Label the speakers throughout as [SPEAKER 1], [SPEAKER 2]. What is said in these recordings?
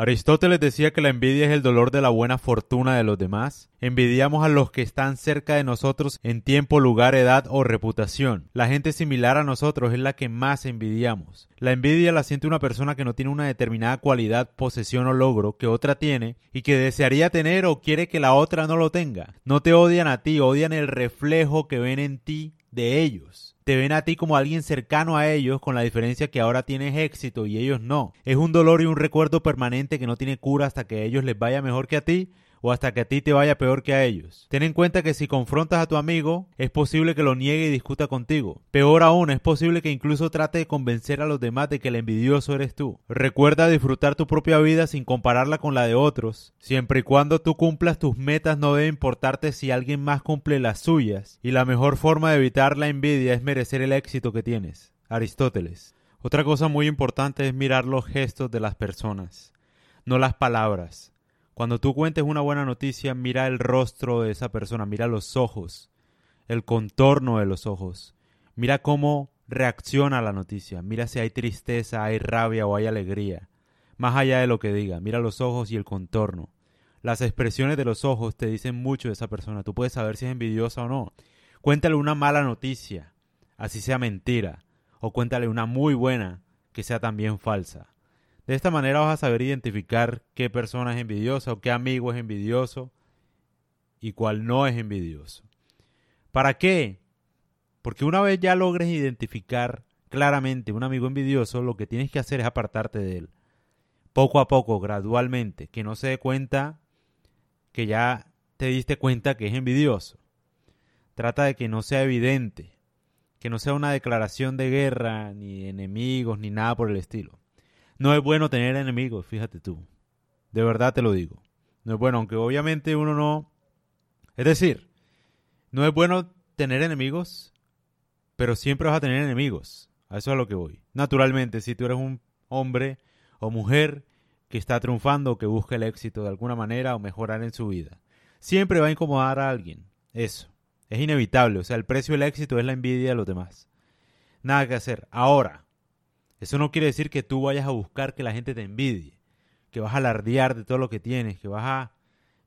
[SPEAKER 1] Aristóteles decía que la envidia es el dolor de la buena fortuna de los demás. Envidiamos a los que están cerca de nosotros en tiempo, lugar, edad o reputación. La gente similar a nosotros es la que más envidiamos. La envidia la siente una persona que no tiene una determinada cualidad, posesión o logro que otra tiene y que desearía tener o quiere que la otra no lo tenga. No te odian a ti, odian el reflejo que ven en ti de ellos. Te ven a ti como alguien cercano a ellos con la diferencia que ahora tienes éxito y ellos no. Es un dolor y un recuerdo permanente que no tiene cura hasta que a ellos les vaya mejor que a ti o hasta que a ti te vaya peor que a ellos. Ten en cuenta que si confrontas a tu amigo, es posible que lo niegue y discuta contigo. Peor aún, es posible que incluso trate de convencer a los demás de que el envidioso eres tú. Recuerda disfrutar tu propia vida sin compararla con la de otros. Siempre y cuando tú cumplas tus metas no debe importarte si alguien más cumple las suyas. Y la mejor forma de evitar la envidia es merecer el éxito que tienes. Aristóteles. Otra cosa muy importante es mirar los gestos de las personas, no las palabras. Cuando tú cuentes una buena noticia, mira el rostro de esa persona, mira los ojos, el contorno de los ojos. Mira cómo reacciona a la noticia. Mira si hay tristeza, hay rabia o hay alegría. Más allá de lo que diga, mira los ojos y el contorno. Las expresiones de los ojos te dicen mucho de esa persona. Tú puedes saber si es envidiosa o no. Cuéntale una mala noticia, así sea mentira. O cuéntale una muy buena, que sea también falsa. De esta manera vas a saber identificar qué persona es envidiosa o qué amigo es envidioso y cuál no es envidioso. ¿Para qué? Porque una vez ya logres identificar claramente un amigo envidioso, lo que tienes que hacer es apartarte de él. Poco a poco, gradualmente, que no se dé cuenta que ya te diste cuenta que es envidioso. Trata de que no sea evidente, que no sea una declaración de guerra, ni enemigos, ni nada por el estilo. No es bueno tener enemigos, fíjate tú. De verdad te lo digo. No es bueno, aunque obviamente uno no... Es decir, no es bueno tener enemigos, pero siempre vas a tener enemigos. A eso es a lo que voy. Naturalmente, si tú eres un hombre o mujer que está triunfando que busca el éxito de alguna manera o mejorar en su vida, siempre va a incomodar a alguien. Eso. Es inevitable. O sea, el precio del éxito es la envidia de los demás. Nada que hacer. Ahora, eso no quiere decir que tú vayas a buscar que la gente te envidie, que vas a alardear de todo lo que tienes, que vas a,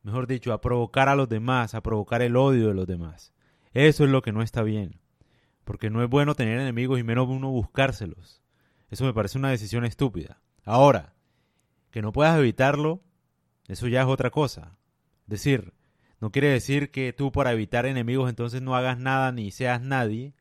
[SPEAKER 1] mejor dicho, a provocar a los demás, a provocar el odio de los demás. Eso es lo que no está bien, porque no es bueno tener enemigos y menos uno buscárselos. Eso me parece una decisión estúpida. Ahora, que no puedas evitarlo, eso ya es otra cosa. Es decir, no quiere decir que tú para evitar enemigos entonces no hagas nada ni seas nadie,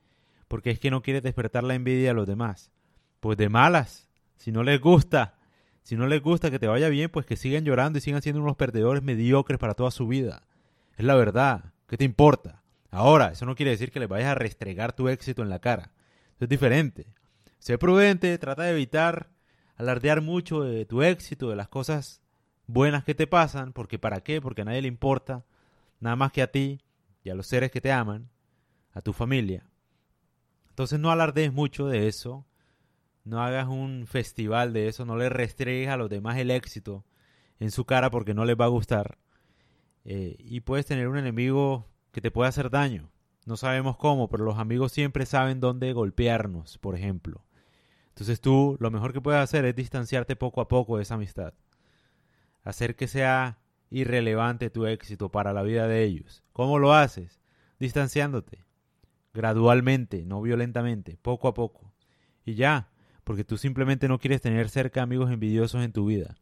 [SPEAKER 1] porque es que no quieres despertar la envidia a los demás pues de malas. Si no les gusta, si no les gusta que te vaya bien, pues que sigan llorando y sigan siendo unos perdedores mediocres para toda su vida. Es la verdad. ¿Qué te importa? Ahora, eso no quiere decir que les vayas a restregar tu éxito en la cara. Eso es diferente. Sé prudente, trata de evitar alardear mucho de tu éxito, de las cosas buenas que te pasan, porque ¿para qué? Porque a nadie le importa, nada más que a ti y a los seres que te aman, a tu familia. Entonces no alardees mucho de eso, no hagas un festival de eso, no le restregues a los demás el éxito en su cara porque no les va a gustar. Eh, y puedes tener un enemigo que te puede hacer daño. No sabemos cómo, pero los amigos siempre saben dónde golpearnos, por ejemplo. Entonces tú lo mejor que puedes hacer es distanciarte poco a poco de esa amistad. Hacer que sea irrelevante tu éxito para la vida de ellos. ¿Cómo lo haces? Distanciándote. Gradualmente, no violentamente, poco a poco. Y ya, porque tú simplemente no quieres tener cerca amigos envidiosos en tu vida.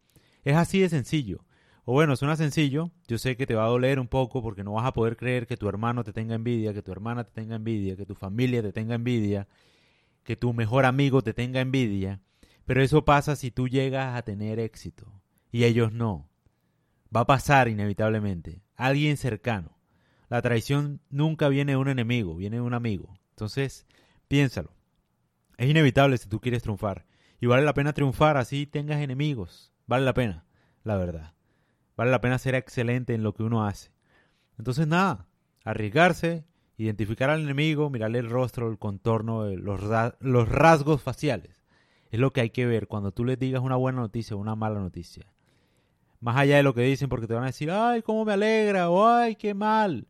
[SPEAKER 1] Es así de sencillo. O bueno, suena sencillo, yo sé que te va a doler un poco porque no vas a poder creer que tu hermano te tenga envidia, que tu hermana te tenga envidia, que tu familia te tenga envidia, que tu mejor amigo te tenga envidia, pero eso pasa si tú llegas a tener éxito y ellos no. Va a pasar inevitablemente. Alguien cercano. La traición nunca viene de un enemigo, viene de un amigo. Entonces, piénsalo. Es inevitable si tú quieres triunfar. Y vale la pena triunfar así tengas enemigos. Vale la pena, la verdad. Vale la pena ser excelente en lo que uno hace. Entonces nada, arriesgarse, identificar al enemigo, mirarle el rostro, el contorno, los, los rasgos faciales. Es lo que hay que ver cuando tú les digas una buena noticia o una mala noticia. Más allá de lo que dicen porque te van a decir, ay, cómo me alegra, o ay, qué mal.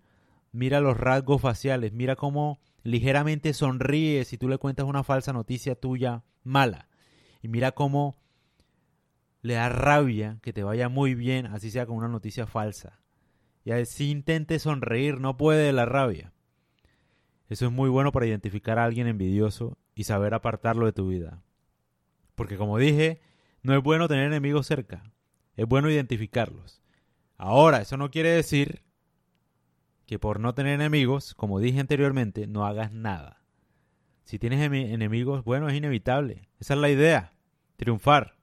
[SPEAKER 1] Mira los rasgos faciales, mira cómo ligeramente sonríe si tú le cuentas una falsa noticia tuya mala. Y mira cómo le da rabia que te vaya muy bien, así sea con una noticia falsa. Y así intente sonreír, no puede de la rabia. Eso es muy bueno para identificar a alguien envidioso y saber apartarlo de tu vida. Porque como dije, no es bueno tener enemigos cerca, es bueno identificarlos. Ahora, eso no quiere decir que por no tener enemigos, como dije anteriormente, no hagas nada. Si tienes enemigos, bueno, es inevitable. Esa es la idea, triunfar.